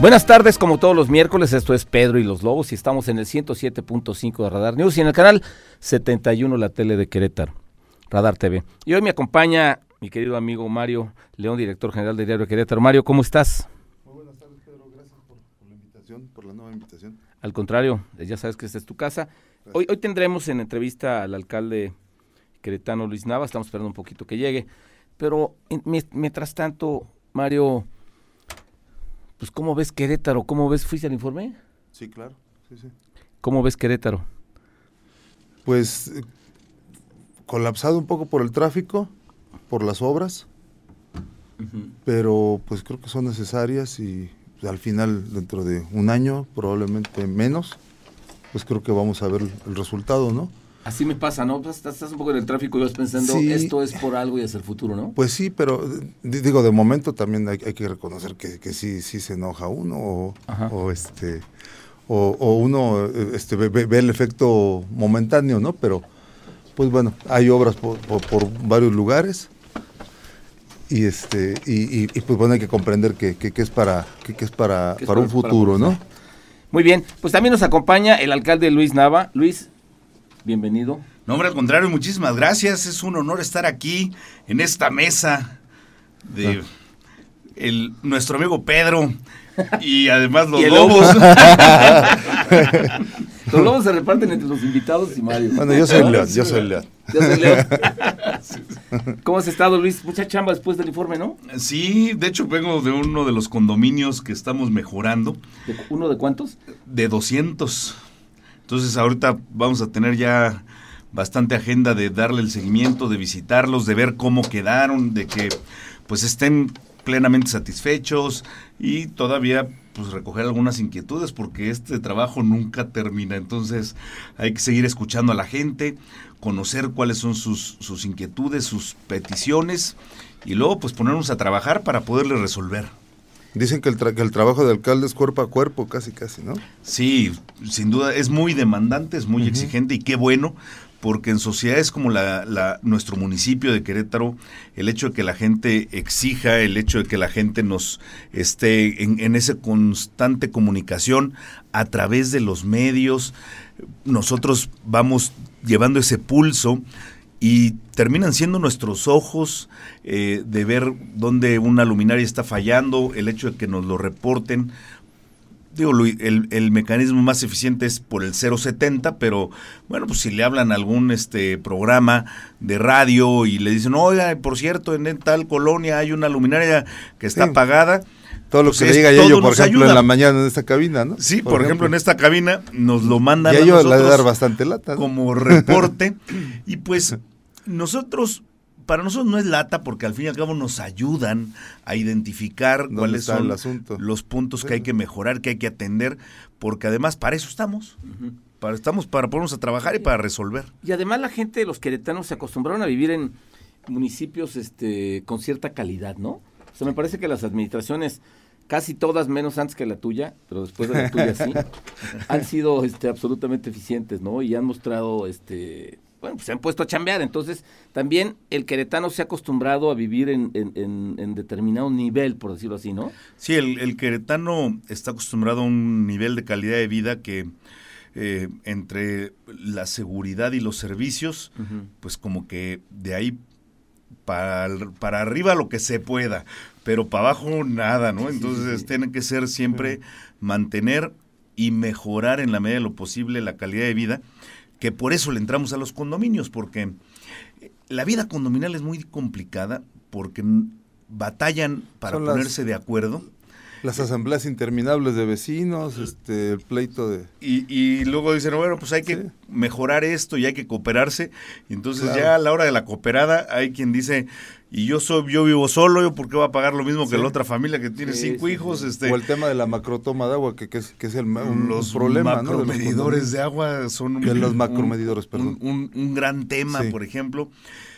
Buenas tardes, como todos los miércoles, esto es Pedro y los Lobos y estamos en el 107.5 de Radar News y en el canal 71 la tele de Querétaro, Radar TV. Y hoy me acompaña mi querido amigo Mario León, director general de Diario Querétaro. Mario, ¿cómo estás? Muy buenas tardes, Pedro. Gracias por, la invitación, por la nueva invitación. Al contrario, ya sabes que esta es tu casa. Hoy, hoy tendremos en entrevista al alcalde queretano Luis Nava, estamos esperando un poquito que llegue, pero mientras tanto, Mario pues ¿cómo ves Querétaro? ¿Cómo ves? ¿Fuiste al informe? Sí, claro. Sí, sí. ¿Cómo ves Querétaro? Pues eh, colapsado un poco por el tráfico, por las obras, pero pues creo que son necesarias y pues, al final, dentro de un año, probablemente menos, pues creo que vamos a ver el resultado, ¿no? Así me pasa, ¿no? Pues, estás, un poco en el tráfico y vas pensando, esto es por algo y es el futuro, ¿no? Pues sí, pero digo, de momento también hay, que reconocer que, que, sí, sí se enoja uno o, este o, uno este, ve, el efecto momentáneo, ¿no? Pero pues bueno, hay obras por, varios lugares y este y, pues bueno hay que comprender que, que es para que, es para, para un futuro, ¿no? Muy bien, pues también nos acompaña el alcalde Luis Nava. Luis, bienvenido. No, hombre, al contrario, muchísimas gracias. Es un honor estar aquí en esta mesa de el, nuestro amigo Pedro y además los lobos. los lobos se reparten entre los invitados y Mario. Bueno, yo soy León, yo soy León. Yo soy León. ¿Cómo has estado, Luis? Mucha chamba después del informe, ¿no? Sí, de hecho vengo de uno de los condominios que estamos mejorando. ¿Uno de cuántos? De 200. Entonces ahorita vamos a tener ya bastante agenda de darle el seguimiento, de visitarlos, de ver cómo quedaron, de que pues estén plenamente satisfechos y todavía pues recoger algunas inquietudes porque este trabajo nunca termina. Entonces hay que seguir escuchando a la gente, conocer cuáles son sus, sus inquietudes, sus peticiones y luego pues ponernos a trabajar para poderle resolver. Dicen que el, el, trabajo de alcalde es cuerpo a cuerpo, casi, casi, ¿no? Sí, sin duda, es muy demandante, es muy exigente y qué bueno, porque en sociedades como la, nuestro municipio de Querétaro, el hecho de que la gente exija, el hecho de que la gente nos esté en, en esa constante comunicación a través de los medios, nosotros vamos llevando ese pulso y terminan siendo nuestros ojos eh, de ver dónde una luminaria está fallando, el hecho de que nos lo reporten. Digo, el, el mecanismo más eficiente es por el 070, pero bueno, pues si le hablan a algún este programa de radio y le dicen, oiga, por cierto, en tal colonia hay una luminaria que está apagada, todo lo que le diga yo, por ejemplo, en la mañana en esta cabina, ¿no? Sí, por, ejemplo, en esta cabina nos lo mandan y a ellos le dar bastante lata. Como reporte. y pues nosotros, para nosotros no es lata porque al fin y al cabo nos ayudan a identificar cuáles son los puntos que hay que mejorar, que hay que atender, porque además para eso estamos. Para, estamos para ponernos a trabajar y para resolver. Y además la gente, los queretanos, se acostumbraron a vivir en municipios este, con cierta calidad, ¿no? O sea, me parece que las administraciones casi todas menos antes que la tuya, pero después de la tuya sí, han sido este, absolutamente eficientes, ¿no? Y han mostrado este bueno, pues se han puesto a chambear. Entonces, también el queretano se ha acostumbrado a vivir en, en, determinado nivel, por decirlo así, ¿no? Sí, el, queretano está acostumbrado a un nivel de calidad de vida que eh, entre la seguridad y los servicios, pues como que de ahí para, para arriba lo que se pueda, pero para abajo nada, ¿no? Entonces, tiene que ser siempre mantener y mejorar en la medida de lo posible la calidad de vida que por eso le entramos a los condominios, porque la vida condominial es muy complicada, porque batallan para ponerse de acuerdo. Las asambleas interminables de vecinos, este, el pleito de... Y, luego dicen, bueno, pues hay que mejorar esto y hay que cooperarse. Y entonces ya a la hora de la cooperada hay quien dice, y yo soy yo vivo solo, yo por qué voy a pagar lo mismo que la otra familia que tiene cinco hijos, este o el tema de la macrotoma de agua que, que, es, que es el un, los problema, macromedidores de agua son de los macromedidores, perdón. Un, gran tema, por ejemplo.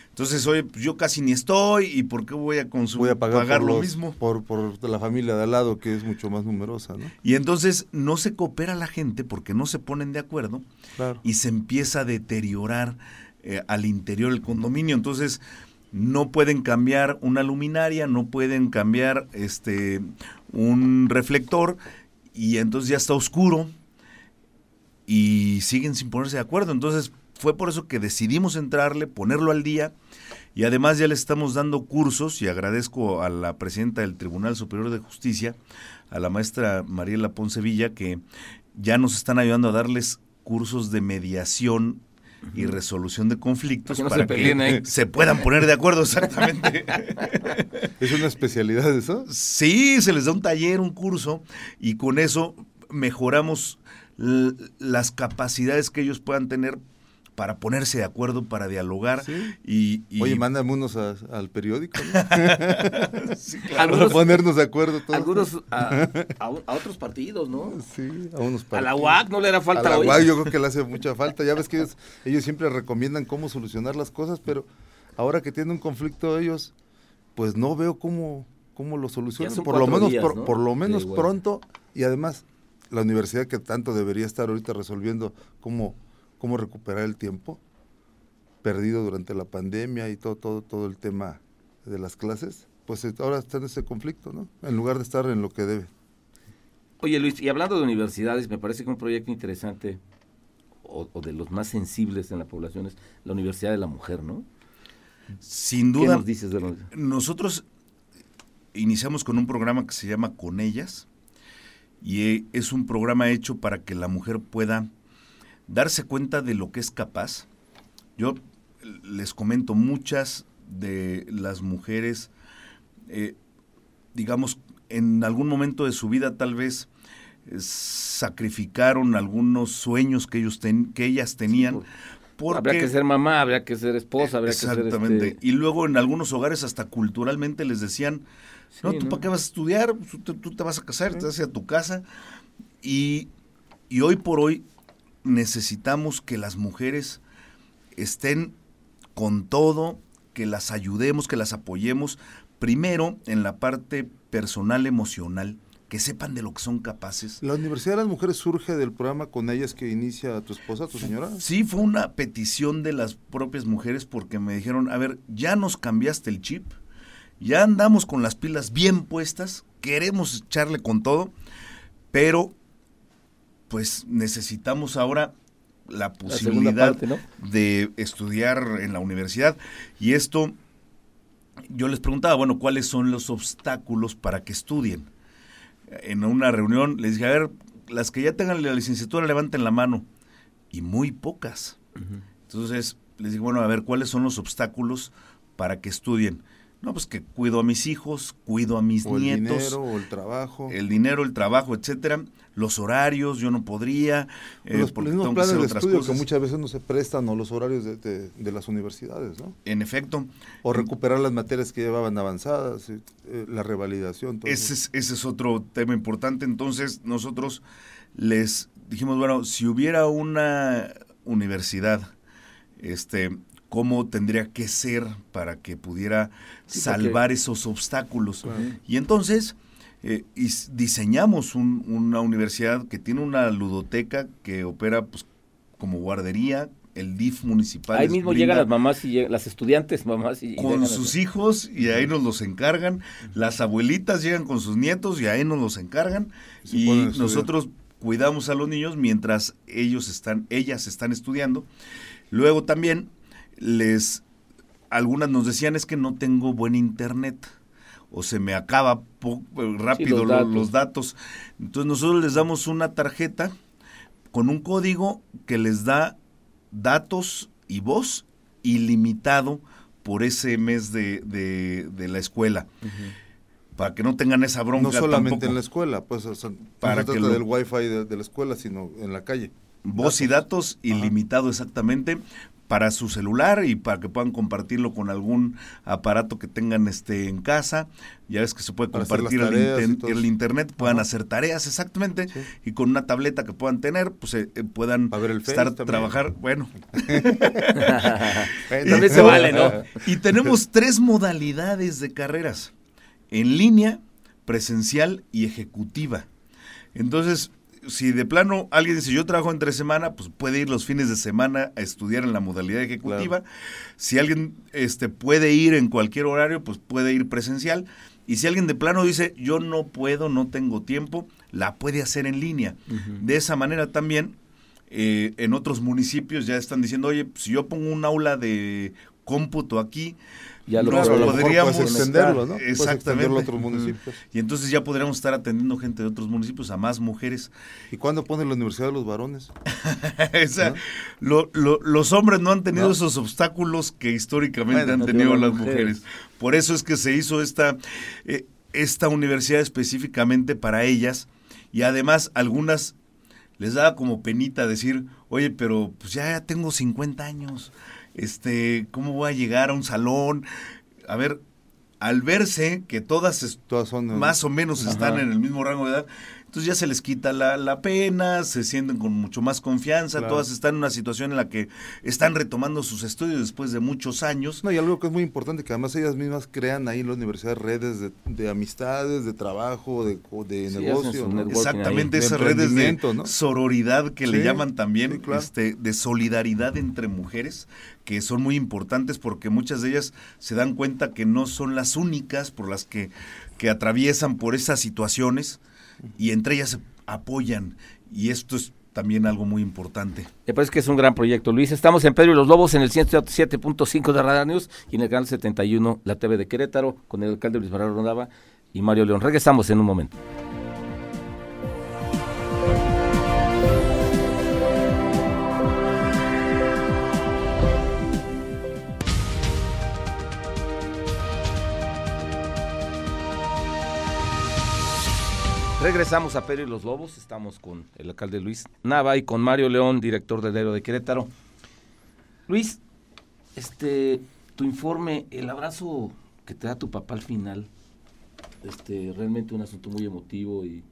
Entonces, oye, pues yo casi ni estoy y por qué voy a consumir, voy a pagar, lo mismo por, por la familia de al lado que es mucho más numerosa, ¿no? Y entonces no se coopera la gente porque no se ponen de acuerdo y se empieza a deteriorar eh, al interior del condominio. Entonces, no pueden cambiar una luminaria, no pueden cambiar este un reflector y entonces ya está oscuro y siguen sin ponerse de acuerdo. Entonces fue por eso que decidimos entrarle, ponerlo al día y además ya le estamos dando cursos y agradezco a la presidenta del Tribunal Superior de Justicia, a la maestra Mariela Poncevilla, que ya nos están ayudando a darles cursos de mediación y resolución de conflictos para que, se, puedan poner de acuerdo exactamente. ¿Es una especialidad eso? Sí, se les da un taller, un curso y con eso mejoramos las capacidades que ellos puedan tener para ponerse de acuerdo, para dialogar. Y, Oye, mándame unos al periódico. Para ponernos de acuerdo todos. Algunos a, otros partidos, ¿no? Sí, a unos partidos. A la UAC no le era falta a la UAC yo creo que le hace mucha falta. Ya ves que ellos, ellos siempre recomiendan cómo solucionar las cosas, pero ahora que tienen un conflicto ellos, pues no veo cómo, cómo lo solucionan. Por lo menos, por, lo menos pronto y además la universidad que tanto debería estar ahorita resolviendo cómo cómo recuperar el tiempo perdido durante la pandemia y todo, todo, todo el tema de las clases, pues ahora está en ese conflicto, ¿no? En lugar de estar en lo que debe. Oye Luis, y hablando de universidades, me parece que un proyecto interesante o, de los más sensibles en la población es la Universidad de la Mujer, ¿no? Sin duda. ¿Qué nos dices de Nosotros iniciamos con un programa que se llama Con ellas y eh, es un programa hecho para que la mujer pueda darse cuenta de lo que es capaz. Yo les comento, muchas de las mujeres, eh, digamos, en algún momento de su vida tal vez eh, sacrificaron algunos sueños que, ellos que ellas tenían. porque, habría que ser mamá, habría que ser esposa, habría que ser... Exactamente. Este y luego en algunos hogares hasta culturalmente les decían, no, ¿tú para qué vas a estudiar? Tú te, vas a casar, te vas a, a tu casa. Y, y hoy por hoy necesitamos que las mujeres estén con todo, que las ayudemos, que las apoyemos, primero en la parte personal, emocional, que sepan de lo que son capaces. ¿La Universidad de las Mujeres surge del programa con ellas que inicia tu esposa, tu señora? Sí, fue una petición de las propias mujeres porque me dijeron, a ver, ya nos cambiaste el chip, ya andamos con las pilas bien puestas, queremos echarle con todo, pero pues necesitamos ahora la posibilidad de estudiar en la universidad. Y esto, yo les preguntaba, bueno, ¿cuáles son los obstáculos para que estudien? En una reunión les dije, a ver, las que ya tengan la licenciatura levanten la mano. Y muy pocas. Entonces les dije, bueno, a ver, ¿cuáles son los obstáculos para que estudien? No, pues que cuido a mis hijos, cuido a mis nietos. El dinero o el trabajo. El dinero, el trabajo, etcétera. Los horarios, yo no podría. Eh, los mismos planes de estudio que muchas veces no se prestan o los horarios de, las universidades, ¿no? En efecto. O recuperar las materias que llevaban avanzadas, eh, la revalidación. ese, es, ese es otro tema importante. Entonces, nosotros les dijimos, bueno, si hubiera una universidad este, cómo tendría que ser para que pudiera salvar esos obstáculos. Y entonces eh, diseñamos una universidad que tiene una ludoteca que opera pues, como guardería, el DIF municipal. Ahí mismo llegan las mamás y las estudiantes, mamás y, con sus hijos y ahí nos los encargan. Las abuelitas llegan con sus nietos y ahí nos los encargan y nosotros cuidamos a los niños mientras ellos están, ellas están estudiando. Luego también les algunas nos decían es que no tengo buen internet o se me acaba rápido los, datos. Entonces nosotros les damos una tarjeta con un código que les da datos y voz ilimitado por ese mes de, de, la escuela. para que no tengan esa bronca. No solamente tampoco. en la escuela, pues o sea, Para no se que trata lo- del wifi de, de la escuela, sino en la calle. Voz y datos ilimitado exactamente para su celular y para que puedan compartirlo con algún aparato que tengan este en casa. Ya ves que se puede Para compartir el, internet, puedan Ajá. hacer tareas exactamente Sí. y con una tableta que puedan tener, pues eh, eh, puedan estar también. trabajar, bueno. También se vale, ¿no? Y tenemos tres modalidades de carreras: en línea, presencial y ejecutiva. Entonces, si de plano alguien dice yo trabajo entre semana, pues puede ir los fines de semana a estudiar en la modalidad ejecutiva. Si alguien este, puede ir en cualquier horario, pues puede ir presencial. Y si alguien de plano dice yo no puedo, no tengo tiempo, la puede hacer en línea. De esa manera también, eh, en otros municipios ya están diciendo, oye, si yo pongo un aula de cómputo aquí, Ya lo mejor podríamos extenderlo, ¿no? Exactamente. extenderlo a otros municipios. y entonces ya podríamos estar atendiendo gente de otros municipios, a más mujeres. ¿Y cuándo pone la Universidad de los Varones? Esa- ¿No? lo- lo- los hombres no han tenido ¿No? esos obstáculos que históricamente Bueno, han no tenido las las mujeres. mujeres. Por eso es que se hizo esta, eh, esta universidad específicamente para ellas y además algunas les daba como penita decir, oye, pero pues ya tengo 50 años, este, ¿cómo voy a llegar a un salón? A ver, al verse que todas Todas son más o menos están en el mismo rango de edad. Entonces ya se les quita la, la pena, se sienten con mucho más confianza, Claro. todas están en una situación en la que están retomando sus estudios después de muchos años. No, y algo que es muy importante, que además ellas mismas crean ahí en la universidad redes de, de amistades, de trabajo, de, de Sí, negocio. Exactamente, ahí. De esas redes de sororidad que le llaman también, sí, claro. este, de solidaridad entre mujeres, que son muy importantes porque muchas de ellas se dan cuenta que no son las únicas por las que, que atraviesan por esas situaciones y entre ellas apoyan y esto es también algo muy importante. Me parece que es un gran proyecto, Luis. Estamos en Pedro y los Lobos en el 107.5 de Radar News y en el canal 71, la TV de Querétaro, con el alcalde Luis Manuel Rondaba y Mario León. Regresamos en un momento. Regresamos a Pedro y los Lobos. Estamos con el alcalde Luis Nava y con Mario León, director del Diario de Querétaro. Luis, este, tu informe, el abrazo que te da tu papá al final, este, realmente un asunto muy emotivo y,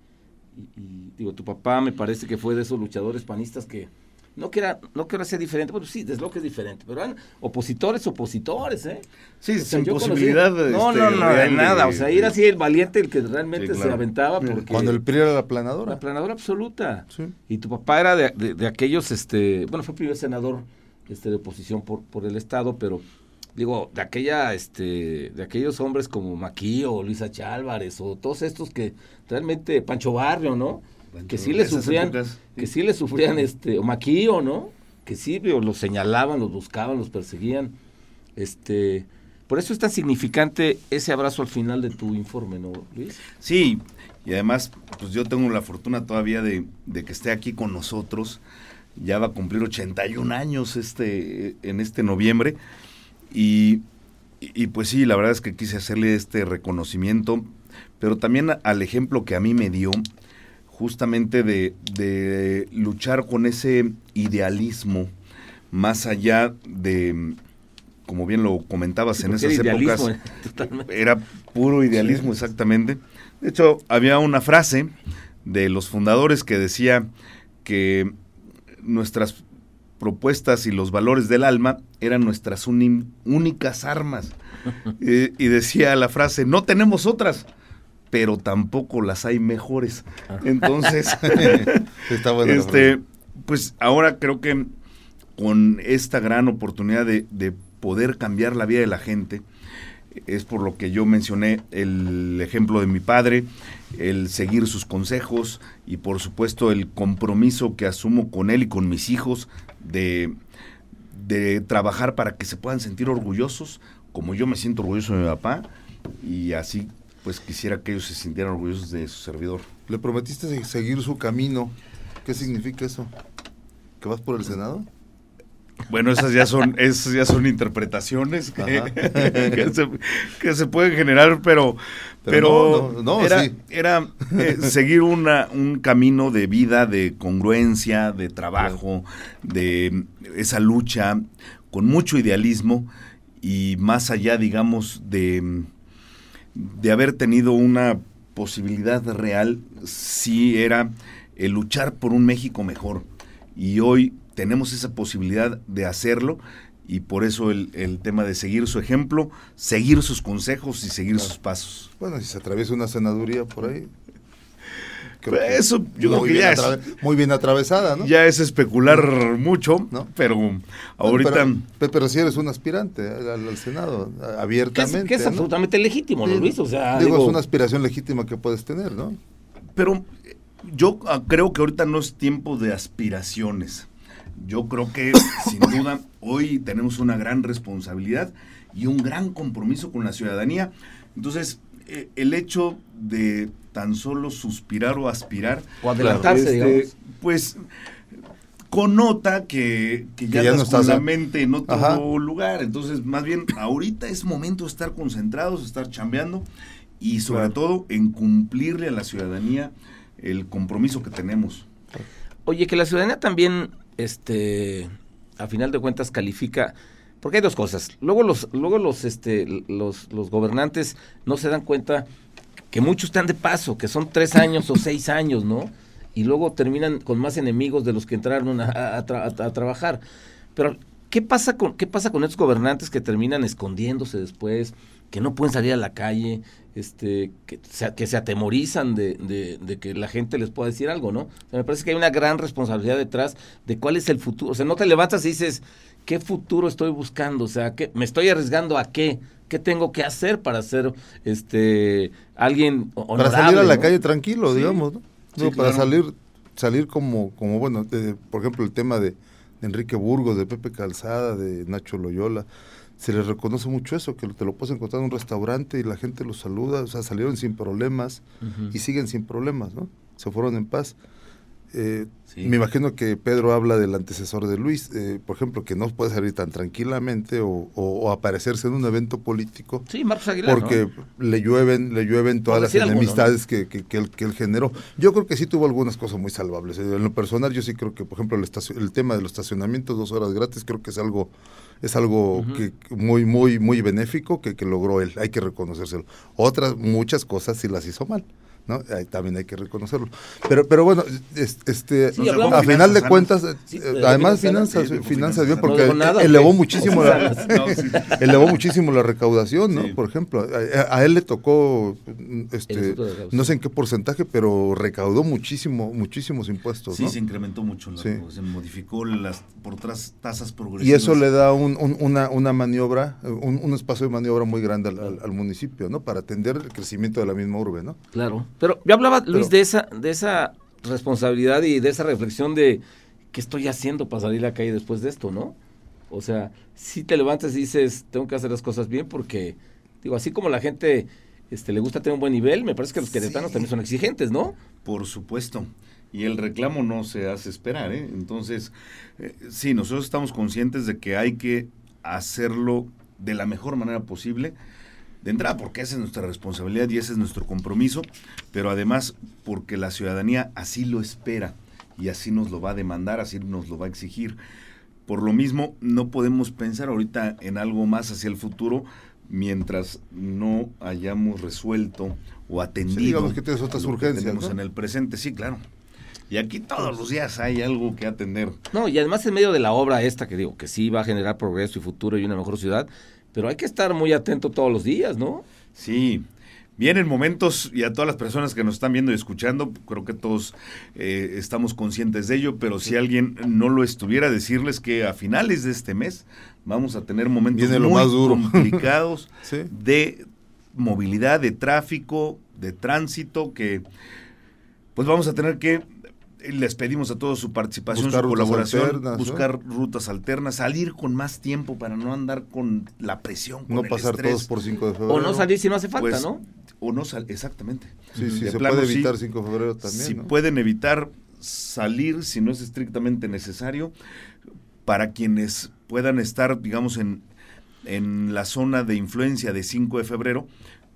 digo, tu papá me parece que fue de esos luchadores panistas que no que era, no que sea diferente, bueno sí, desde luego que es diferente, pero eran opositores, opositores, ¿eh? Sí, O sea, sin conocí- posibilidad de, No, este, no, no, de nada, o sea, ir así el valiente, el que realmente Sí, se aventaba porque... Cuando el PRI era la planadora. La planadora absoluta. Sí. Y tu papá era de, de- de aquellos, este, bueno, fue primer senador este, de oposición por, por el Estado, pero digo, de aquella, este, de aquellos hombres como Maquillo, Luisa Chálvarez, o todos estos que realmente, Pancho Barrio, ¿no? Que sí le sufrían, épocas, que sí le sufrían, este, o Maquillo, ¿no? Que sí, los señalaban, los buscaban, los perseguían. Este, por eso es tan significante ese abrazo al final de tu informe, ¿no, Luis? Sí, y además, pues yo tengo la fortuna todavía de, de que esté aquí con nosotros. Ya va a cumplir 81 años este, en este noviembre. Y, y, pues sí, la verdad es que quise hacerle este reconocimiento, pero también al ejemplo que a mí me dio, justamente de, de luchar con ese idealismo, más allá de, como bien lo comentabas en esas épocas, ¿eh? totalmente. era puro idealismo, exactamente. De hecho, había una frase de los fundadores que decía que nuestras propuestas y los valores del alma eran nuestras únicas armas. Eh, y decía la frase, no tenemos otras, pero tampoco las hay mejores. Entonces, Sí, está este, pues ahora creo que con esta gran oportunidad de, de poder cambiar la vida de la gente, es por lo que yo mencioné el ejemplo de mi padre, el seguir sus consejos y por supuesto el compromiso que asumo con él y con mis hijos de, de trabajar para que se puedan sentir orgullosos, como yo me siento orgulloso de mi papá, y así pues quisiera que ellos se sintieran orgullosos de su servidor. Le prometiste se- seguir su camino. ¿Qué significa eso? ¿Que vas por el Senado? Bueno, esas ya son, esas ya son interpretaciones que, se, pueden generar, pero, pero, era, era eh, seguir una, un camino de vida, de congruencia, de trabajo, de esa lucha con mucho idealismo y más allá, digamos, de, de haber tenido una posibilidad real, sí era el luchar por un México mejor. Y hoy tenemos esa posibilidad de hacerlo y por eso el, el, tema de seguir su ejemplo, seguir sus consejos y seguir sus pasos. Bueno, si se atraviesa una senaduría por ahí. Pues eso yo creo que ya es, muy bien atravesada, ¿no? Ya es especular mucho, ¿no? Pero ahorita... pero, si eres un aspirante al, Senado, abiertamente. Que es, absolutamente legítimo, ¿no, Luis? O sea, digo, es una aspiración legítima que puedes tener, ¿no? Pero yo ah, creo que ahorita no es tiempo de aspiraciones. Yo creo que, sin duda, hoy tenemos una gran responsabilidad y un gran compromiso con la ciudadanía. Entonces, eh, el hecho de tan solo suspirar o aspirar. O adelantarse, este, Pues connota que, que ya, ya no estás la mente en otro lugar. Entonces, más bien, ahorita es momento de estar concentrados, estar chambeando y sobre todo en cumplirle a la ciudadanía el compromiso que tenemos. Oye, que la ciudadanía también este, a final de cuentas califica, porque hay dos cosas. Luego los, luego los, este, los, los gobernantes no se dan cuenta que muchos están de paso, que son tres años o seis años, ¿no? Y luego terminan con más enemigos de los que entraron a, trabajar. Pero, ¿qué pasa, con, ¿qué pasa con estos gobernantes que terminan escondiéndose después, que no pueden salir a la calle, este, que, se, que se atemorizan de, de, que la gente les pueda decir algo, ¿no? me parece que hay una gran responsabilidad detrás de cuál es el futuro. O sea, no te levantas y dices, ¿qué futuro estoy buscando? O sea, ¿qué, ¿me estoy arriesgando a qué? ¿Qué tengo que hacer para ser este alguien honorable? Para salir a la calle tranquilo, digamos, ¿no? para salir salir como, como bueno, por ejemplo, el tema de, de Enrique Burgos, de Pepe Calzada, de Nacho Loyola se les reconoce mucho eso, que te lo puedes encontrar en un restaurante y la gente los saluda, o sea, salieron sin problemas y siguen sin problemas, ¿no? Se fueron en paz. Eh, me imagino que Pedro habla del antecesor de Luis, eh, por ejemplo, que no puede salir tan tranquilamente o, aparecerse en un evento político. Sí, Marcos Aguilar. Porque le llueven, le llueven todas las enemistades que, que, él, que, él, generó. Yo creo que sí tuvo algunas cosas muy salvables. En lo personal, yo sí creo que, por ejemplo, el, el tema de los estacionamientos, dos horas gratis, creo que es algo es algo que muy, muy, muy benéfico que, que logró él, hay que reconocérselo. Otras, muchas cosas sí las hizo mal. ¿No? también hay que reconocerlo. Pero, pero bueno, este, a final de cuentas, eh, además finanzas, finanzas bien, porque elevó muchísimo la, elevó muchísimo la recaudación, ¿no? Por ejemplo, a, él le tocó, este, no sé en qué porcentaje, pero recaudó muchísimo, muchísimos impuestos. Sí, se incrementó mucho, se modificó las por otras tasas progresivas. Y eso le da un, una, una maniobra, un, espacio de maniobra muy grande al, al municipio, ¿no? Para atender el crecimiento de la misma urbe, ¿no? Claro. Pero yo hablaba, Luis, de esa, de esa responsabilidad y de esa reflexión de qué estoy haciendo para salir a la calle después de esto, ¿no? O sea, si te levantas y dices, tengo que hacer las cosas bien porque, digo, así como la gente este, le gusta tener un buen nivel, me parece que los queretanos también son exigentes, ¿no? Por supuesto. Y el reclamo no se hace esperar, ¿eh? Entonces, eh, sí, nosotros estamos conscientes de que hay que hacerlo de la mejor manera posible de entrada porque esa es nuestra responsabilidad y ese es nuestro compromiso, pero además porque la ciudadanía así lo espera y así nos lo va a demandar, así nos lo va a exigir. Por lo mismo, no podemos pensar ahorita en algo más hacia el futuro mientras no hayamos resuelto o atendido sí, digamos que tienes otras urgencias tenemos en el presente, sí, claro. Y aquí todos los días hay algo que atender. No, y además en medio de la obra esta que digo, que sí va a generar progreso y futuro y una mejor ciudad, pero hay que estar muy atento todos los días, ¿no? Sí. Vienen momentos, y a todas las personas que nos están viendo y escuchando, creo que todos eh, estamos conscientes de ello, pero si alguien no lo estuviera, decirles que a finales de este mes vamos a tener momentos muy complicados de movilidad, de tráfico, de tránsito, que pues vamos a tener que les pedimos a todos su participación, su colaboración, buscar rutas alternas, salir con más tiempo para no andar con la presión. no pasar todos por 5 de febrero. O no salir si no hace falta, pues, ¿no? O no salir, exactamente. Sí, sí, se puede evitar 5 de febrero también. Si pueden evitar salir si no es estrictamente necesario, para quienes puedan estar, digamos, en, en la zona de influencia de 5 de febrero,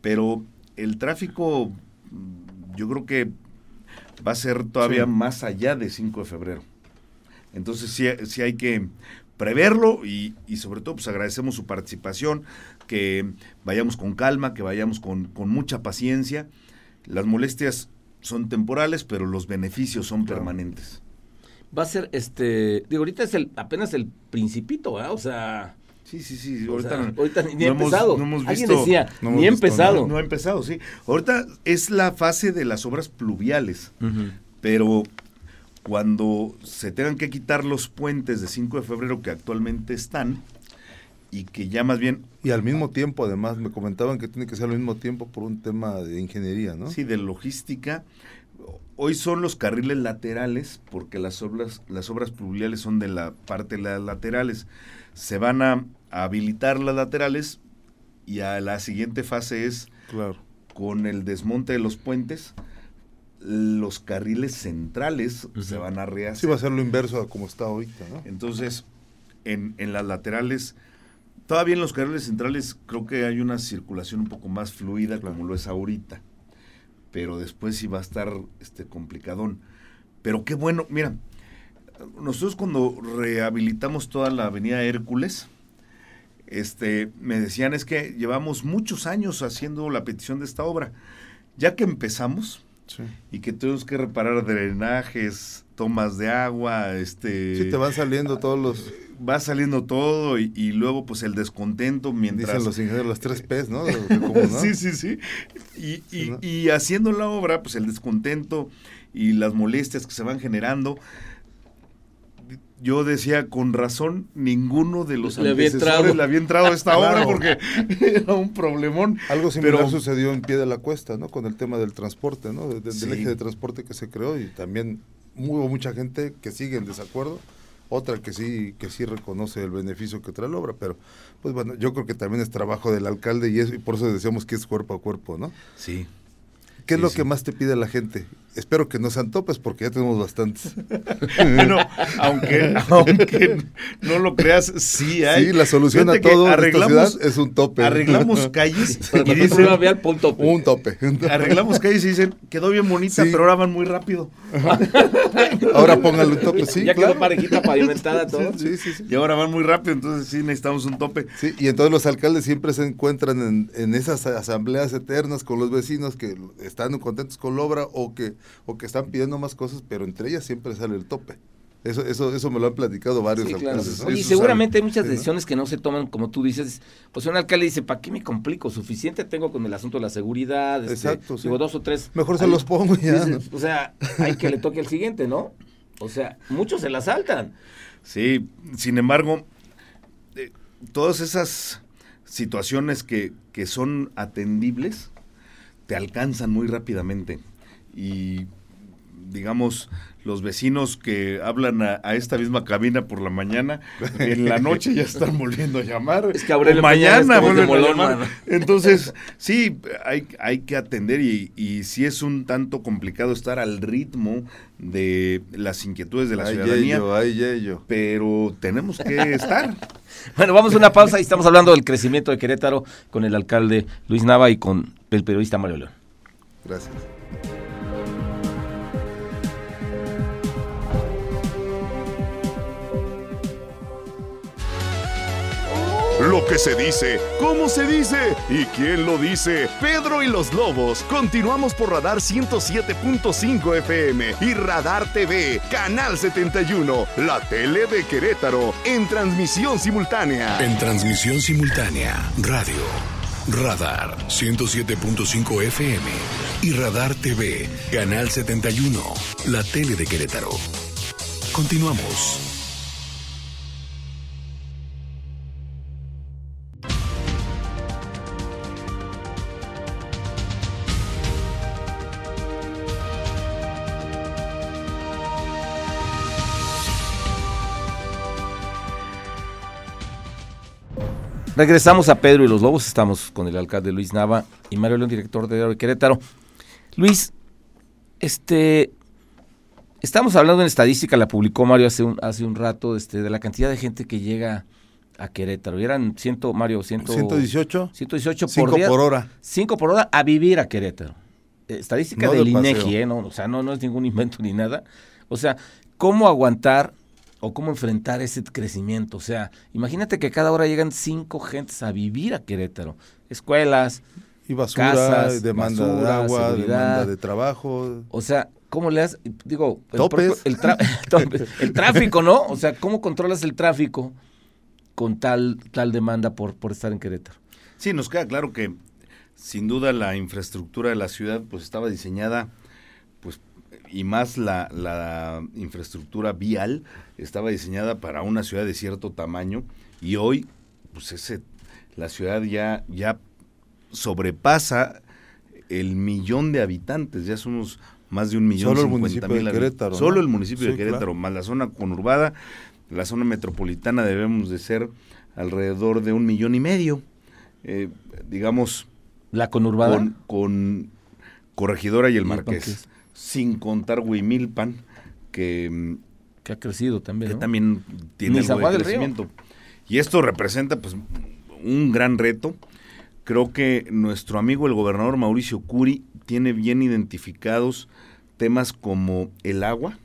pero el tráfico yo creo que va a ser todavía más allá de 5 de febrero. Entonces sí, sí hay que preverlo y, y, sobre todo pues agradecemos su participación, que vayamos con calma, que vayamos con, con mucha paciencia. Las molestias son temporales, pero los beneficios son permanentes. Va a ser, este, digo, ahorita es el, apenas el principito, ¿verdad? O sea... Sí, sí, sí. Ahorita, ahorita ni ha empezado. No hemos Alguien decía, ni ha empezado. No, ha empezado, sí. Ahorita es la fase de las obras pluviales, pero cuando se tengan que quitar los puentes de 5 de febrero que actualmente están, y que ya más bien... Y al mismo tiempo, además, me comentaban que tiene que ser al mismo tiempo por un tema de ingeniería, ¿no? Sí, de logística. Hoy son los carriles laterales, porque las obras, las obras pluviales son de la parte de las laterales. Se van a, habilitar las laterales y a la siguiente fase es claro. con el desmonte de los puentes, los carriles centrales se van a rehacer. Sí, va a ser lo inverso a como está ahorita, ¿no? Entonces, en, en las laterales Todavía en los carriles centrales creo que hay una circulación un poco más fluida como lo es ahorita. Pero después sí va a estar este complicadón. Pero qué bueno, mira, nosotros cuando rehabilitamos toda la avenida Hércules, este, me decían es que llevamos muchos años haciendo la petición de esta obra. Ya que empezamos y que tuvimos que reparar drenajes, tomas de agua, este... Sí, te van saliendo todos los va saliendo todo y, luego pues el descontento mientras... Dicen los ingenieros los tres P's, ¿no? sí, sí, sí. Y, y, haciendo la obra, pues el descontento y las molestias que se van generando, yo decía con razón, ninguno de los le había entrado. le había entrado a esta obra porque era un problemón. Algo similar sucedió en pie de la cuesta, ¿no? Con el tema del transporte, ¿no? del eje de transporte que se creó y también hubo mucha gente que sigue en desacuerdo otra que sí que sí reconoce el beneficio que trae la obra, pero pues bueno, yo creo que también es trabajo del alcalde y, eso, y por eso decíamos que es cuerpo a cuerpo, ¿no? Sí. ¿Qué es lo que más te pide la gente? Espero que no sean topes porque ya tenemos bastantes. bueno, aunque, aunque no lo creas, sí hay. Sí, la solución a todo arreglamos, es un tope. Arreglamos calles y dicen, Un tope. Arreglamos calles y dicen, quedó bien bonita, pero ahora van muy rápido. ahora póngale un tope, sí. Ya quedó parejita pavimentada todo. Sí, sí, sí, Y ahora van muy rápido, entonces sí necesitamos un tope. Sí, y entonces los alcaldes siempre se encuentran en, en esas asambleas eternas con los vecinos que están contentos con la obra o que, o que están pidiendo más cosas, pero entre ellas siempre sale el tope. Eso, eso, eso me lo han platicado varios alcaldes. Y seguramente hay muchas decisiones que no se toman, como tú dices. Pues un alcalde dice, ¿para qué me complico? Suficiente tengo con el asunto de la seguridad. Este, Exacto. Digo, dos o tres. Mejor se los pongo ya. O sea, hay que le toque el siguiente, ¿no? O sea, muchos se la saltan. Sí, sin embargo, eh, todas esas situaciones que, que son atendibles, te alcanzan muy rápidamente. Y digamos, los vecinos que hablan a, esta misma cabina por la mañana, en la noche ya están volviendo a llamar. Es que Aurelio mañana vuelven a llamar. Entonces, sí, hay, hay que atender y, y sí es un tanto complicado estar al ritmo de las inquietudes de la ciudadanía. pero tenemos que estar. bueno, vamos a una pausa y estamos hablando del crecimiento de Querétaro con el alcalde Luis Nava y con el periodista Mario León. Gracias. Lo que se dice, cómo se dice y quién lo dice. Pedro y los Lobos. Continuamos por Radar 107.5 FM y Radar TV, Canal 71, la tele de Querétaro, en transmisión simultánea. En transmisión simultánea, radio. Radar 107.5 FM y Radar TV, Canal 71, la tele de Querétaro. Continuamos. Regresamos a Pedro y los Lobos. Estamos con el alcalde Luis Nava y Mario León, director de Querétaro. Luis, este, Estamos hablando en estadística, la publicó Mario hace un, hace un rato, este, de la cantidad de gente que llega a Querétaro. Y eran ciento, Mario, ciento, 118. 118 Cinco por día. por hora. 5 por hora a vivir a Querétaro. Eh, Estadística No del de INEGI. ¿eh? No, o sea, no, no es ningún invento ni nada. O sea, ¿cómo aguantar o cómo enfrentar ese crecimiento? O sea, imagínate que cada hora llegan cinco gentes a vivir a Querétaro. Escuelas, Y basura, Casas, demanda de agua, seguridad. demanda de trabajo. o sea, ¿cómo le das? Digo, el, Topes. propio- el. El tráfico, ¿no? O sea, ¿cómo controlas el tráfico con tal, tal demanda por, por estar en Querétaro? Sí, nos queda claro que sin duda la infraestructura de la ciudad pues estaba diseñada y más la, la infraestructura vial estaba diseñada para una ciudad de cierto tamaño y hoy pues ese la ciudad ya ya sobrepasa el millón de habitantes, ya somos más de un millón Solo el municipio de mil Querétaro, Solo ¿no? el municipio de Querétaro, claro. más la zona conurbada, la zona metropolitana debemos de ser alrededor de un millón y medio. Eh, digamos, La conurbada. con, con Corregidora y el Y el Marqués, Marqués. Sin contar Huimilpan, que, mm, que ha crecido también. que ¿no? también tiene Ni algo San de Juan del Río. crecimiento. Y esto representa pues un gran reto. Creo que nuestro amigo el gobernador Mauricio Curi tiene bien identificados temas como el agua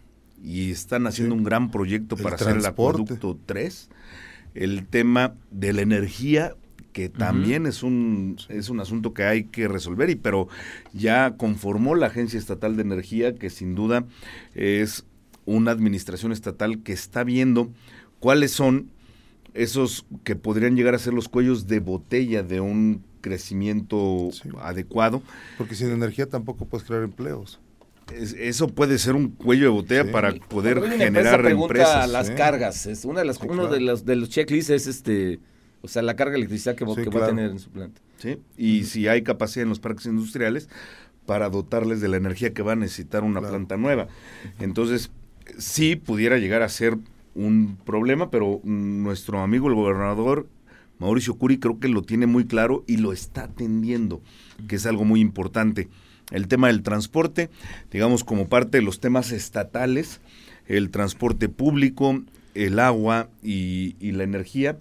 y están haciendo Sí. un gran proyecto El para hacer el acueducto 3. El tema de la energía que también es un es un asunto que hay que resolver y pero ya conformó la Agencia Estatal de Energía que sin duda es una administración estatal que está viendo cuáles son esos que podrían llegar a ser los cuellos de botella de un crecimiento Sí. adecuado. Porque sin energía tampoco puedes crear empleos. Es- eso puede ser un cuello de botella Sí. para poder empresa generar pregunta empresas. las sí. cargas. Es una de las, Sí, uno claro. de los de los checklists es este, o sea, la carga de electricidad que, va- Sí, que va a tener en su planta. ¿sí? Y si hay capacidad en los parques industriales para dotarles de la energía que va a necesitar una Claro. planta nueva. Entonces, sí pudiera llegar a ser un problema, pero nuestro amigo el gobernador Mauricio Curi creo que lo tiene muy claro y lo está atendiendo, que es algo muy importante. El tema del transporte, digamos como parte de los temas estatales, el transporte público, el agua y, y la energía,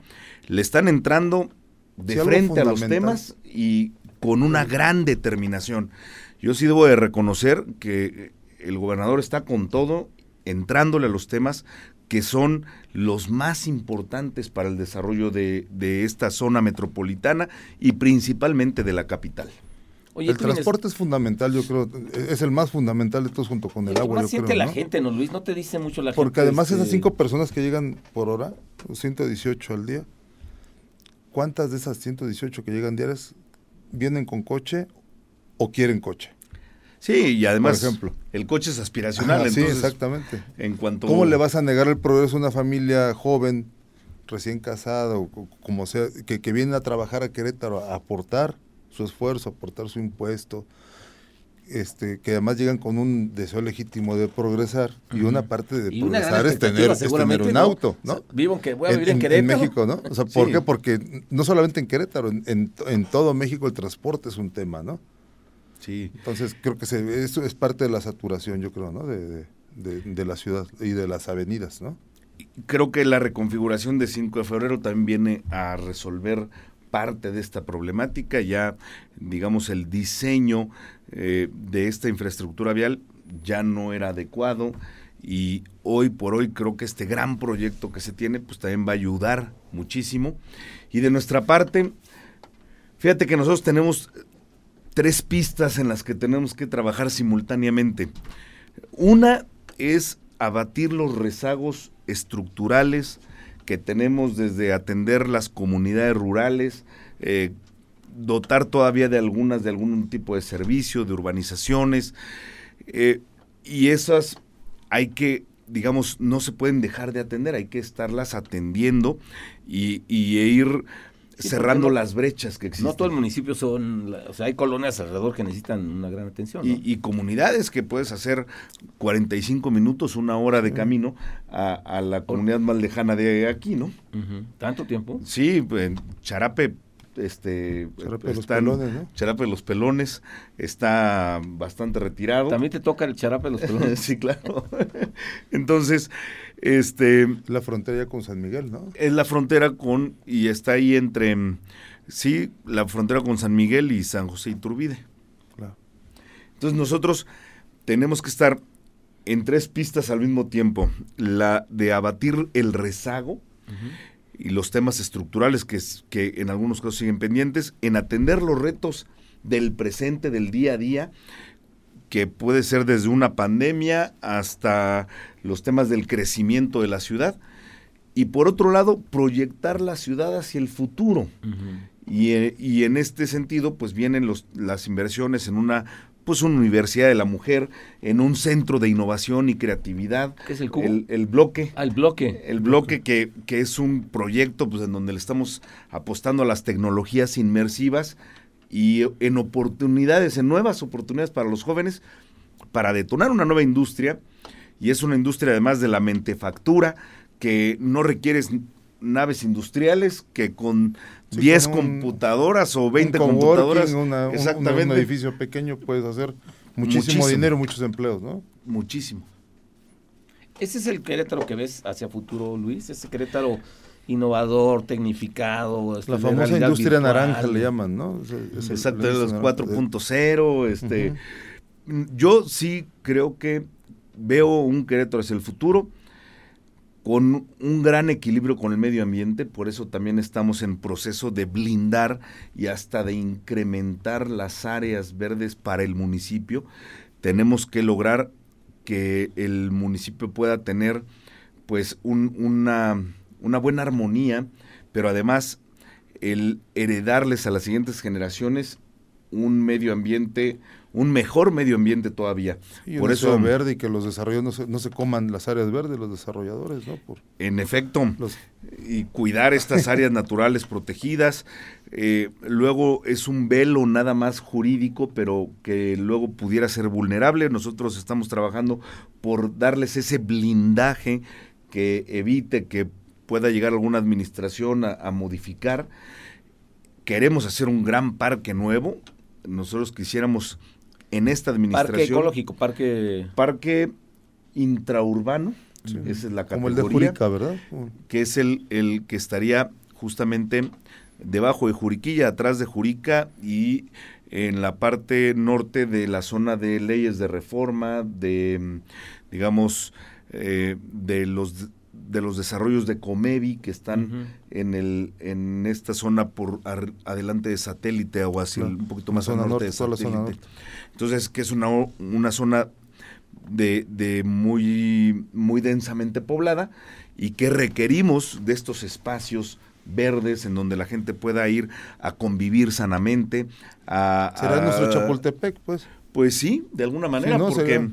le están entrando de Sí, frente a los temas y con una gran determinación. Yo sí debo de reconocer que el gobernador está con todo, entrándole a los temas que son los más importantes para el desarrollo de, de esta zona metropolitana y principalmente de la capital. Oye, el transporte es fundamental, yo creo, es el más fundamental de todos junto con el ¿qué agua, más yo siente creo, la ¿no? gente, no Luis? ¿No te dice mucho la gente? Porque además esas este, cinco personas que llegan por hora, 118 al día, ¿cuántas de esas 118 que llegan diarias vienen con coche o quieren coche? Sí, y además Por ejemplo. el coche es aspiracional, sí, entonces exactamente. en cuanto ¿Cómo le vas a negar el progreso a una familia joven, recién casada o co- como sea, que, que viene a trabajar a Querétaro a aportar su esfuerzo, aportar su impuesto, este, que además llegan con un deseo legítimo de progresar y una parte de y progresar es tener, es tener un ¿no? auto, O ¿no? sea, vivo en que voy a vivir en, Querétaro. México, ¿no? O sea, ¿por Sí. qué? Porque no solamente en Querétaro, en, en, en todo México el transporte es un tema, ¿no? Sí, Entonces creo que se, eso es parte de la saturación, yo creo, ¿no? De, de, de- de la ciudad y de las avenidas, ¿no? creo que la reconfiguración de 5 de febrero también viene a resolver parte de esta problemática. Ya, digamos, el diseño eh, de esta infraestructura vial ya no era adecuado y hoy por hoy creo que este gran proyecto que se tiene pues también va a ayudar muchísimo. Y de nuestra parte, fíjate que nosotros tenemos tres pistas en las que tenemos que trabajar simultáneamente. Una es abatir los rezagos estructurales que tenemos desde atender las comunidades rurales, eh, dotar todavía de algunas de algún tipo de servicio, de urbanizaciones, eh, y esas hay que, digamos, no se pueden dejar de atender, hay que estarlas atendiendo y, ir cerrando no- las brechas que existen. No todo el municipio son, o sea, hay colonias alrededor que necesitan una gran atención. ¿no? Y, y comunidades que puedes hacer 45 minutos, una hora de camino a, a la comunidad más lejana de aquí, ¿no? ¿Tanto tiempo? Sí, en Charape este Charape de los están- pelones, ¿no? Charape de los pelones está bastante retirado. También te toca el charape de los pelones. sí, claro. Entonces, este La frontera ya con San Miguel, ¿no? es la frontera con y está ahí entre sí, la frontera con San Miguel y San José Iturbide. Claro. Entonces nosotros tenemos que estar en tres pistas al mismo tiempo. La de abatir el rezago y los temas estructurales que, que en algunos casos siguen pendientes, en atender los retos del presente, del día a día, que puede ser desde una pandemia hasta los temas del crecimiento de la ciudad. Y por otro lado, proyectar la ciudad hacia el futuro. Y, eh, y en este sentido, pues vienen los, las inversiones en una, pues una universidad de la mujer, en un centro de innovación y creatividad. ¿Qué es el cubo? El, el bloque. Al bloque. El bloque que, que es un proyecto pues, en donde le estamos apostando a las tecnologías inmersivas y en oportunidades, en nuevas oportunidades para los jóvenes, para detonar una nueva industria. Y es una industria además de la mentefactura, que no requieres naves industriales, que con Sí, 10 con un- computadoras o 20 Un coworking, computadoras, una- un- exactamente, un edificio pequeño puedes hacer muchísimo, Muchísimo. dinero, muchos empleos, ¿no? muchísimo. Ese es el Querétaro que ves hacia futuro, Luis. Ese Querétaro innovador, tecnificado. este, La famosa industria virtual. naranja le llaman, ¿no? Es es Exacto, de los industria naranja. 4.0, este yo sí creo que veo un Querétaro hacia el futuro con un gran equilibrio con el medio ambiente, por eso también estamos en proceso de blindar y hasta de incrementar las áreas verdes para el municipio. Tenemos que lograr que el municipio pueda tener pues un- una, una buena armonía, pero además el heredarles a las siguientes generaciones un medio ambiente, un mejor medio ambiente todavía. Y Por eso, verde y que los desarrolladores no se, no se coman las áreas verdes, los desarrolladores, ¿no? Por en efecto, los, y cuidar estas áreas naturales protegidas. eh, luego es un velo nada más jurídico, pero que luego pudiera ser vulnerable. Nosotros estamos trabajando por darles ese blindaje que evite que pueda llegar alguna administración a, a modificar. Queremos hacer un gran parque nuevo. Nosotros quisiéramos en esta administración Parque ecológico, parque... parque intraurbano. Esa es la como el de categoría Jurica, ¿verdad? Que es el, el que estaría justamente debajo de Juriquilla, atrás de Jurica y en la parte norte de la zona de leyes de reforma, de, digamos, eh, de los de los desarrollos de Comevi que están en el en esta zona por ar- adelante de satélite o hacia el- un poquito más al zona norte, norte, de zona satélite. norte. Entonces, que es una, una zona de, de muy, muy densamente poblada y que requerimos de estos espacios verdes en donde la gente pueda ir a convivir sanamente. A, Será a- nuestro Chapultepec, pues. Pues sí, de alguna manera, ¿no? porque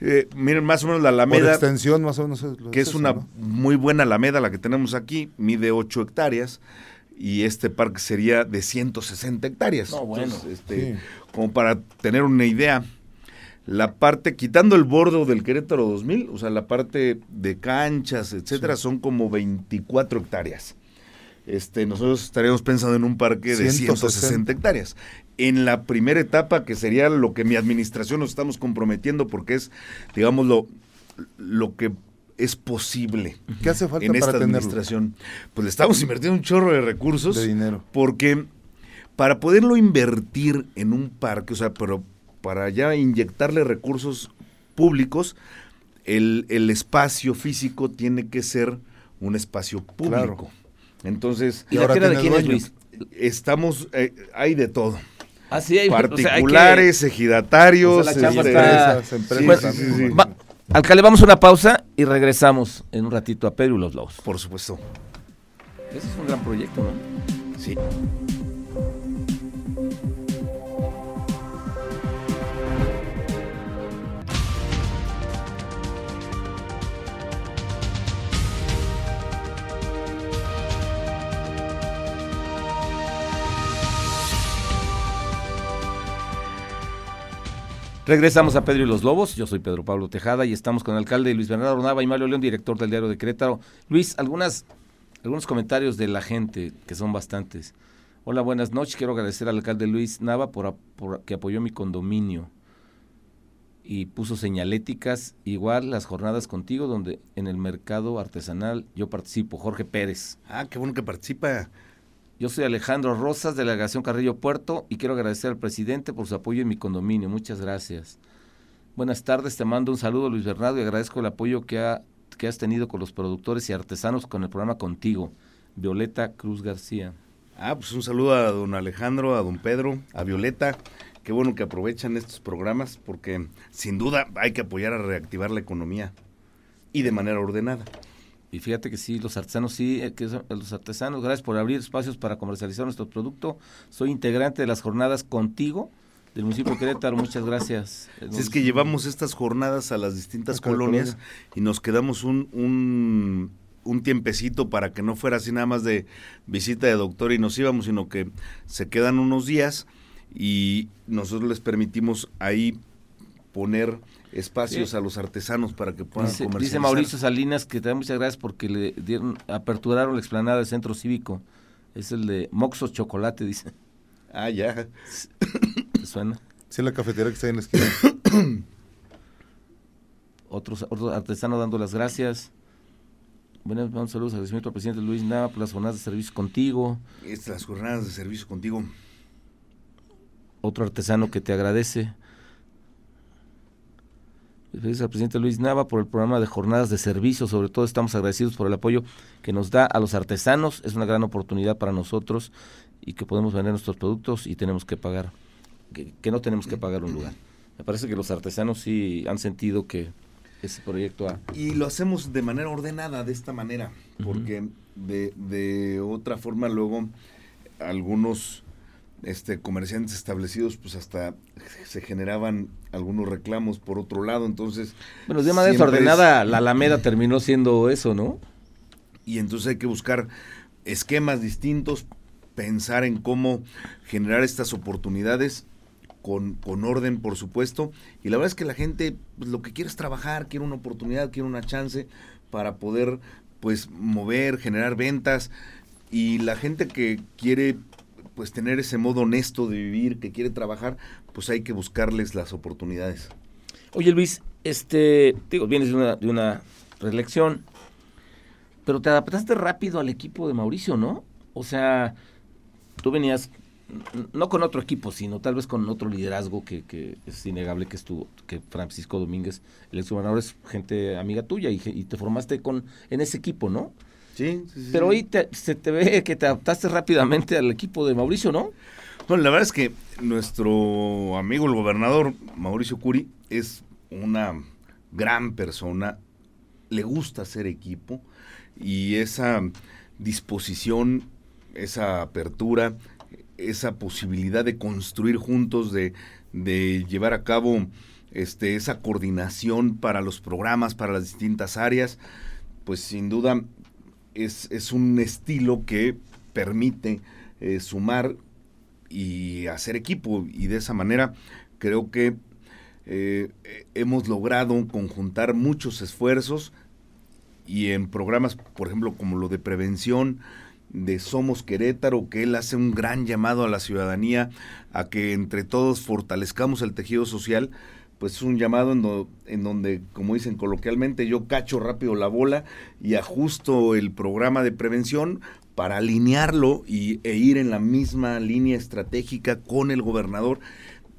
eh, miren, más o menos la Por Alameda, extensión, más o menos. que es eso, una ¿no? muy buena Alameda la que tenemos aquí, mide 8 hectáreas y este parque sería de 160 hectáreas. No, bueno. este, Sí. como para tener una idea, la parte, quitando el bordo del Querétaro 2000, o sea, la parte de canchas, etcétera, son como 24 hectáreas. Este, nosotros estaríamos pensando en un parque de 160 160 hectáreas. En la primera etapa, que sería lo que mi administración nos estamos comprometiendo, porque es, digamos, lo, lo que es posible ¿Qué hace falta en para esta tenerlo? administración. Pues le estamos invirtiendo un chorro de recursos. De dinero. Porque para poderlo invertir en un parque, o sea, pero para ya inyectarle recursos públicos, el, el espacio físico tiene que ser un espacio público. Claro. Entonces, ¿Y, la tierra de quién es. Luis? estamos, eh, hay de todo. Ah, sí, hay, o sea, hay que- Particulares, ejidatarios. O sea, este, está- Empresas, empresas Bueno, también, sí, sí. como- Va- alcalde, vamos a una pausa y regresamos en un ratito a Pedro y los Lobos. Por supuesto. Ese es un gran proyecto, ¿no? Sí. Regresamos a Pedro y los Lobos. Yo soy Pedro Pablo Tejada y estamos con el alcalde Luis Bernardo Nava y Mario León, director del diario de Querétaro. Luis, algunas, algunos comentarios de la gente, que son bastantes. Hola, buenas noches. Quiero agradecer al alcalde Luis Nava por, que apoyó mi condominio y puso señaléticas. Igual las jornadas contigo, donde en el mercado artesanal yo participo. Jorge Pérez. Ah, qué bueno que participa. Yo soy Alejandro Rosas, delegación Carrillo Puerto, y quiero agradecer al presidente por su apoyo en mi condominio. Muchas gracias. Buenas tardes, te mando un saludo Luis Bernardo y agradezco el apoyo que, ha, que has tenido con los productores y artesanos con el programa Contigo. Violeta Cruz García. Ah, pues un saludo a don Alejandro, a don Pedro, a Violeta. Qué bueno que aprovechan estos programas porque sin duda hay que apoyar a reactivar la economía y de manera ordenada. Y fíjate que sí, los artesanos sí, eh, que los artesanos, gracias por abrir espacios para comercializar nuestro producto. Soy integrante de las jornadas contigo del municipio de Querétaro. Muchas gracias. Si es que llevamos estas jornadas a las distintas colonias y nos quedamos un, un un tiempecito para que no fuera así nada más de visita de doctor y nos íbamos, sino que se quedan unos días y nosotros les permitimos ahí poner espacios a los artesanos para que puedan dice, comercializar. Dice Mauricio Salinas que te da muchas gracias porque le dieron, aperturaron la explanada del centro cívico. Es el de Moxos Chocolate, dice. Ah, ya. ¿Te suena? Sí, la cafetería que está en la esquina. Otros, otros artesanos dando las gracias. Buenas, un saludos, agradecimiento al presidente Luis Nava por las jornadas de servicio contigo. Estas jornadas de servicio contigo. Otro artesano que te agradece. Gracias al presidente Luis Nava por el programa de jornadas de servicio. Sobre todo estamos agradecidos por el apoyo que nos da a los artesanos. Es una gran oportunidad para nosotros y que podemos vender nuestros productos y tenemos que pagar, que, que no tenemos que pagar un lugar. Me parece que los artesanos sí han sentido que, ese proyecto A. Y lo hacemos de manera ordenada, de esta manera, porque de, de, otra forma luego algunos este, comerciantes establecidos pues hasta se generaban algunos reclamos por otro lado, entonces... Bueno, de manera desordenada la Alameda terminó siendo eso, ¿no? Y entonces hay que buscar esquemas distintos, pensar en cómo generar estas oportunidades con, con, orden, por supuesto. Y la verdad es que la gente pues, lo que quiere es trabajar, quiere una oportunidad, quiere una chance para poder pues mover, generar ventas. Y la gente que quiere pues tener ese modo honesto de vivir, que quiere trabajar, pues hay que buscarles las oportunidades. Oye Luis, este, digo, vienes de una, de una reelección, pero te adaptaste rápido al equipo de Mauricio, ¿no? O sea, tú venías no con otro equipo, sino tal vez con otro liderazgo que, que es innegable que estuvo, que Francisco Domínguez, el exgobernador, es gente amiga tuya y, te formaste con en ese equipo, ¿no? Sí, sí, Pero hoy se te ve que te adaptaste rápidamente al equipo de Mauricio, ¿no? Bueno, la verdad es que nuestro amigo el gobernador Mauricio Curi es una gran persona, le gusta hacer equipo y esa disposición, esa apertura, esa posibilidad de construir juntos, de, de llevar a cabo este, esa coordinación para los programas, para las distintas áreas, pues sin duda es, es un estilo que permite eh, sumar y hacer equipo. Y de esa manera creo que eh, hemos logrado conjuntar muchos esfuerzos y en programas, por ejemplo, como lo de prevención, de Somos Querétaro, que él hace un gran llamado a la ciudadanía a que entre todos fortalezcamos el tejido social, pues es un llamado en, en, donde, como dicen coloquialmente, yo cacho rápido la bola y ajusto el programa de prevención para alinearlo y, e ir en la misma línea estratégica con el gobernador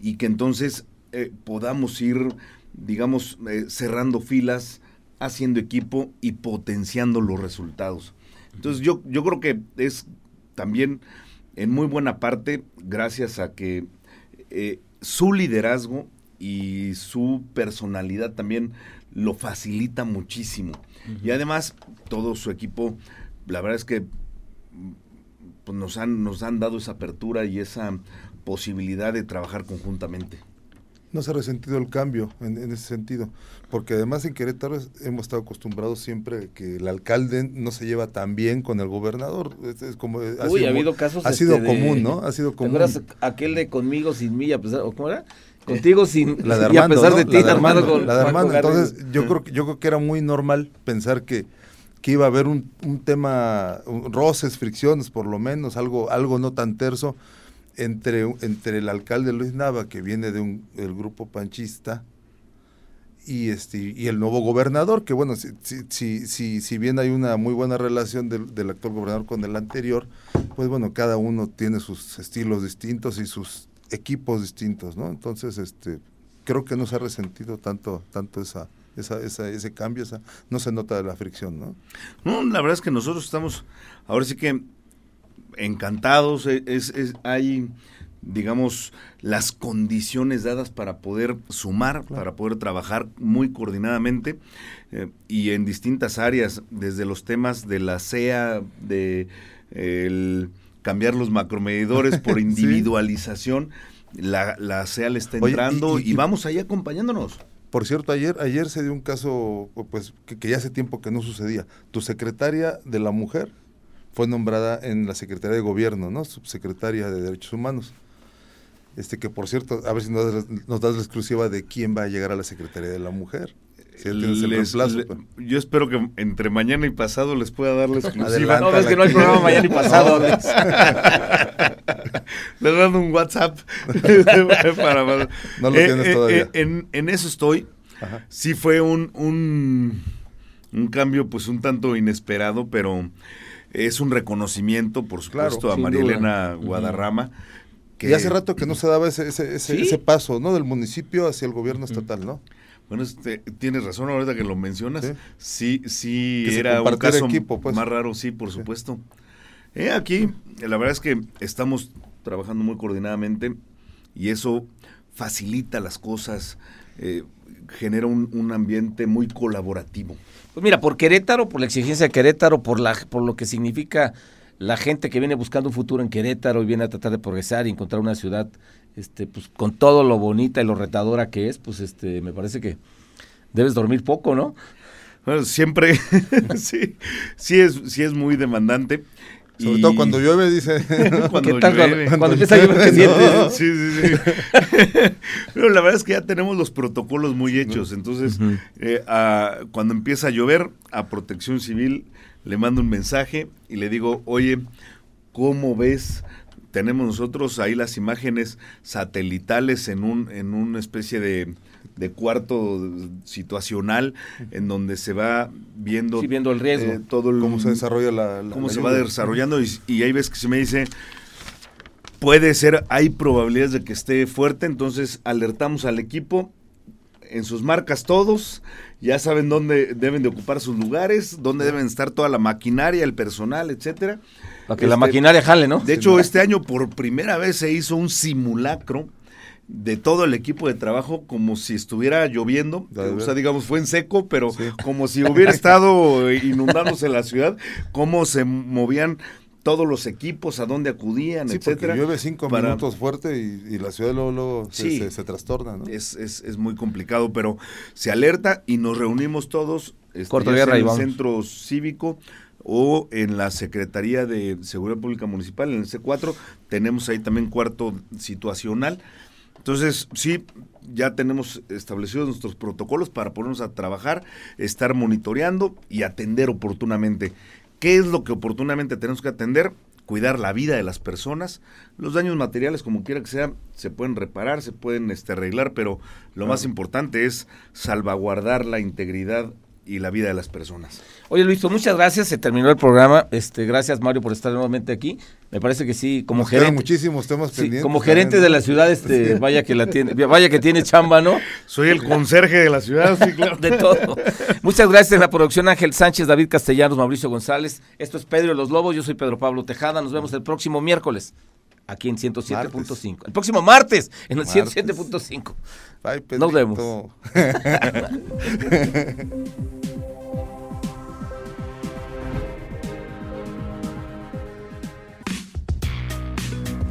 y que entonces eh, podamos ir, digamos, eh, cerrando filas, haciendo equipo y potenciando los resultados. Entonces yo, yo creo que es también en muy buena parte gracias a que eh, su liderazgo y su personalidad también lo facilita muchísimo. Y además todo su equipo, la verdad es que pues nos, han, nos han dado esa apertura y esa posibilidad de trabajar conjuntamente no se ha resentido el cambio en, ese sentido, porque además en Querétaro hemos estado acostumbrados siempre que el alcalde no se lleva tan bien con el gobernador. Es, como, ha Uy, ha habido casos. Ha sido este, común, ¿no? Ha sido común. aquel de conmigo sin mí, a pesar, ¿cómo era? Contigo sin la de Armando, a pesar de ti, la de Armando, la de Armando. Entonces, yo creo, yo creo que era muy normal pensar que que iba a haber un, un tema, roces, fricciones, por lo menos, algo, algo no tan terso entre, entre el alcalde Luis Nava, que viene de un, del grupo panchista, y este y el nuevo gobernador que bueno si, si, si, si bien hay una muy buena relación del, del, actual gobernador con el anterior pues bueno cada uno tiene sus estilos distintos y sus equipos distintos no entonces este creo que no se ha resentido tanto tanto esa esa, esa, ese cambio esa no se nota la fricción no no la verdad es que nosotros estamos ahora sí que encantados es, es hay digamos, las condiciones dadas para poder sumar, para poder trabajar muy coordinadamente eh, y en distintas áreas, desde los temas de la CEA, de el cambiar los macromedidores por individualización, la, la CEA le está entrando y, vamos ahí acompañándonos. Por cierto, ayer, ayer se dio un caso pues que, que ya hace tiempo que no sucedía. Tu secretaria de la mujer fue nombrada en la Secretaría de Gobierno, ¿no? Subsecretaria de Derechos Humanos. Este que por cierto, a ver si nos, nos das la exclusiva de quién va a llegar a la Secretaría de la Mujer. Les, le, yo espero que entre mañana y pasado les pueda dar la exclusiva. no, es que no hay programa mañana y pasado. les mando un WhatsApp. para, no lo eh, tienes eh, todavía. Eh, en, en, eso estoy. Ajá. Sí fue un, un, un cambio pues un tanto inesperado, pero es un reconocimiento, por supuesto, claro, a María duda. Elena Guadarrama. Uh -huh que... Y hace rato que no se daba ese, ese, ese, ¿Sí? ese, paso, ¿no? Del municipio hacia el gobierno estatal, ¿no? Bueno, este, tienes razón ahorita que lo mencionas. Sí, sí, sí era un caso equipo, pues. más raro, sí, por supuesto. Sí. Eh, aquí, la verdad es que estamos trabajando muy coordinadamente y eso facilita las cosas, eh, genera un, un, ambiente muy colaborativo. Pues mira, por Querétaro, por la exigencia de Querétaro, por, la, por lo que significa la gente que viene buscando un futuro en Querétaro y viene a tratar de progresar y encontrar una ciudad este pues con todo lo bonita y lo retadora que es, pues este me parece que debes dormir poco, ¿no? Bueno, siempre sí, sí es sí es muy demandante. Sobre y... todo cuando llueve, dice. cuando ¿Qué tal llueve? Cuando, cuando empieza a llover, ¿qué sientes? Sí, sí, sí. Pero la verdad es que ya tenemos los protocolos muy hechos. Entonces, uh -huh. eh, a, cuando empieza a llover, a protección civil le mando un mensaje y le digo, oye, ¿cómo ves? Tenemos nosotros ahí las imágenes satelitales en un en una especie de, de cuarto situacional en donde se va viendo, sí, viendo el riesgo, eh, todo el, cómo se desarrolla la, la cómo la se va desarrollando y, y ahí ves que se me dice puede ser, hay probabilidades de que esté fuerte, entonces alertamos al equipo en sus marcas todos, ya saben dónde deben de ocupar sus lugares, dónde deben estar toda la maquinaria, el personal, etcétera. Para que este, la maquinaria jale, ¿no? De hecho, este año por primera vez se hizo un simulacro de todo el equipo de trabajo como si estuviera lloviendo, o sea, digamos, fue en seco, pero sí. como si hubiera estado inundándose la ciudad, cómo se movían todos los equipos, a dónde acudían, sí, etcétera. llueve cinco para... minutos fuerte y, y, la ciudad luego, luego sí, se, se, se, trastorna, ¿no? Es, es, es, muy complicado, pero se alerta y nos reunimos todos este, Corto guerra en el centro cívico o en la Secretaría de Seguridad Pública Municipal, en el C4, tenemos ahí también cuarto situacional. Entonces, sí, ya tenemos establecidos nuestros protocolos para ponernos a trabajar, estar monitoreando y atender oportunamente. ¿Qué es lo que oportunamente tenemos que atender? Cuidar la vida de las personas. Los daños materiales, como quiera que sea, se pueden reparar, se pueden este, arreglar, pero lo más importante es salvaguardar la integridad y la vida de las personas. Oye Luis, pues muchas gracias, se terminó el programa. Este, gracias Mario por estar nuevamente aquí. Me parece que sí, como Nos gerente. muchísimos temas sí, pendientes. Como gerente también. de la ciudad, este, vaya que la tiene, vaya que tiene chamba, ¿no? Soy el conserje de la ciudad, sí, claro. de todo. Muchas gracias en la producción Ángel Sánchez, David Castellanos, Mauricio González. Esto es Pedro de los Lobos, yo soy Pedro Pablo Tejada. Nos vemos el próximo miércoles aquí en 107.5. El próximo martes en el 107.5. Nos vemos.